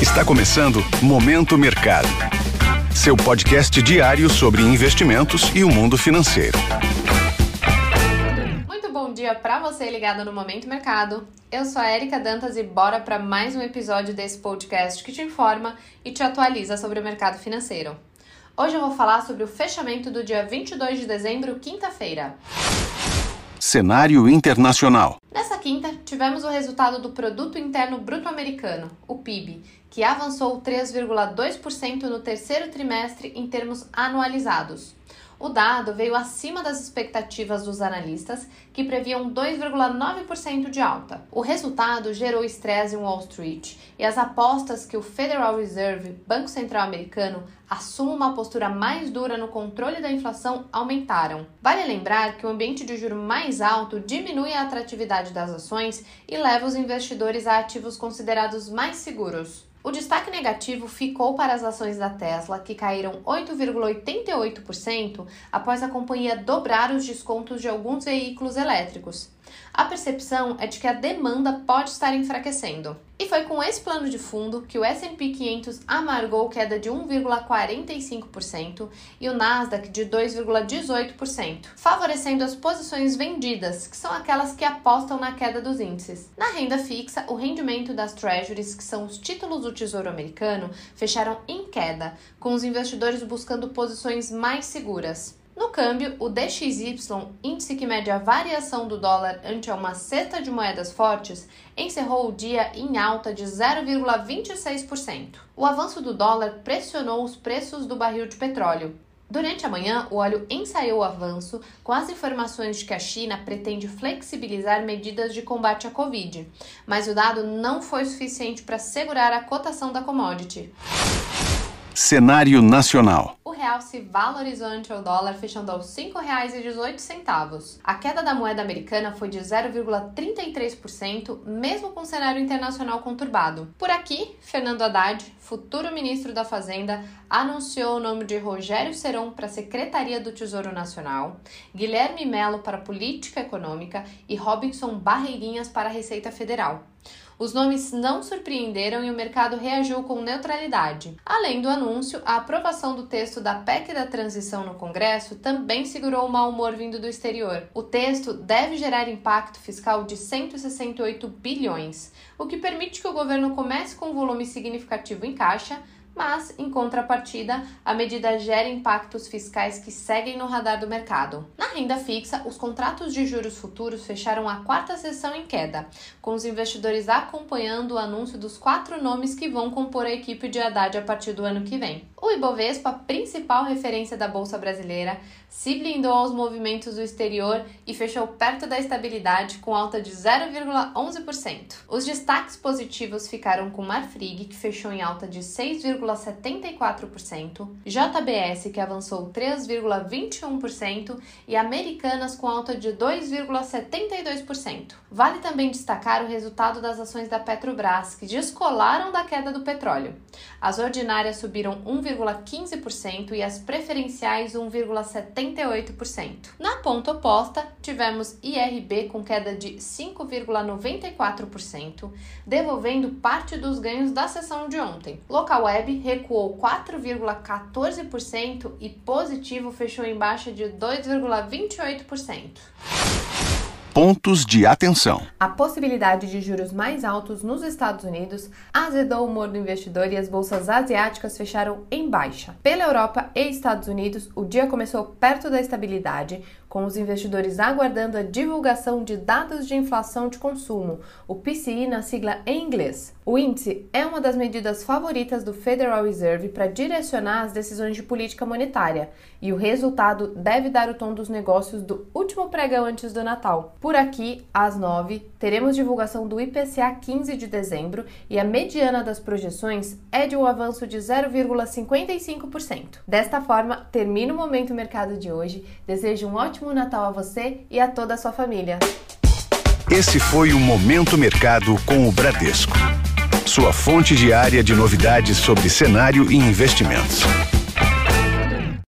Está começando Momento Mercado. Seu podcast diário sobre investimentos e o mundo financeiro. Muito bom dia para você ligado no Momento Mercado. Eu sou a Erika Dantas e bora para mais um episódio desse podcast que te informa e te atualiza sobre o mercado financeiro. Hoje eu vou falar sobre o fechamento do dia 22 de dezembro, quinta-feira. Cenário internacional. Nessa quinta, tivemos o resultado do Produto Interno Bruto Americano, o PIB, que avançou 3,2% no terceiro trimestre em termos anualizados. O dado veio acima das expectativas dos analistas, que previam 2,9% de alta. O resultado gerou estresse em Wall Street e as apostas que o Federal Reserve, Banco Central Americano, assuma uma postura mais dura no controle da inflação aumentaram. Vale lembrar que o ambiente de juro mais alto diminui a atratividade das ações e leva os investidores a ativos considerados mais seguros. O destaque negativo ficou para as ações da Tesla, que caíram 8,88% após a companhia dobrar os descontos de alguns veículos elétricos. A percepção é de que a demanda pode estar enfraquecendo. E foi com esse plano de fundo que o S&P 500 amargou queda de 1,45% e o Nasdaq de 2,18%, favorecendo as posições vendidas, que são aquelas que apostam na queda dos índices. Na renda fixa, o rendimento das treasuries, que são os títulos do Tesouro Americano, fecharam em queda, com os investidores buscando posições mais seguras. No câmbio, o DXY, índice que mede a variação do dólar ante uma cesta de moedas fortes, encerrou o dia em alta de 0,26%. O avanço do dólar pressionou os preços do barril de petróleo. Durante a manhã, o óleo ensaiou o avanço com as informações de que a China pretende flexibilizar medidas de combate à Covid, mas o dado não foi suficiente para segurar a cotação da commodity. Cenário nacional. O real se valorizou ante o dólar, fechando aos R$ 5,18. A queda da moeda americana foi de 0,33%, mesmo com o cenário internacional conturbado. Por aqui, Fernando Haddad, futuro ministro da Fazenda, anunciou o nome de Rogério Seron para a Secretaria do Tesouro Nacional, Guilherme Melo para a Política Econômica e Robinson Barreirinhas para a Receita Federal. Os nomes não surpreenderam e o mercado reagiu com neutralidade. Além do anúncio, a aprovação do texto da PEC da transição no Congresso também segurou o mau humor vindo do exterior. O texto deve gerar impacto fiscal de 168 bilhões, o que permite que o governo comece com um volume significativo em caixa mas, em contrapartida, a medida gera impactos fiscais que seguem no radar do mercado. Na renda fixa, os contratos de juros futuros fecharam a quarta sessão em queda, com os investidores acompanhando o anúncio dos quatro nomes que vão compor a equipe de Haddad a partir do ano que vem. O Ibovespa, principal referência da Bolsa Brasileira, se blindou aos movimentos do exterior e fechou perto da estabilidade com alta de 0,11%. Os destaques positivos ficaram com Marfrig, que fechou em alta de 6,74%, JBS, que avançou 3,21% e Americanas com alta de 2,72%. Vale também destacar o resultado das ações da Petrobras, que descolaram da queda do petróleo. As ordinárias subiram 1, 1,15% e as preferenciais 1,78%. Na ponta oposta, tivemos IRB com queda de 5,94%, devolvendo parte dos ganhos da sessão de ontem. Local Web recuou 4,14% e positivo fechou em baixa de 2,28% pontos de atenção. A possibilidade de juros mais altos nos Estados Unidos azedou o humor do investidor e as bolsas asiáticas fecharam em baixa. Pela Europa e Estados Unidos, o dia começou perto da estabilidade, com os investidores aguardando a divulgação de dados de inflação de consumo, o PCI na sigla em inglês. O índice é uma das medidas favoritas do Federal Reserve para direcionar as decisões de política monetária, e o resultado deve dar o tom dos negócios do último pregão antes do Natal. Por aqui, às 9, teremos divulgação do IPCA 15 de dezembro e a mediana das projeções é de um avanço de 0,55%. Desta forma, termina o Momento Mercado de hoje. Desejo um ótimo ótimo Natal a você e a toda a sua família. Esse foi o Momento Mercado com o Bradesco. Sua fonte diária de novidades sobre cenário e investimentos.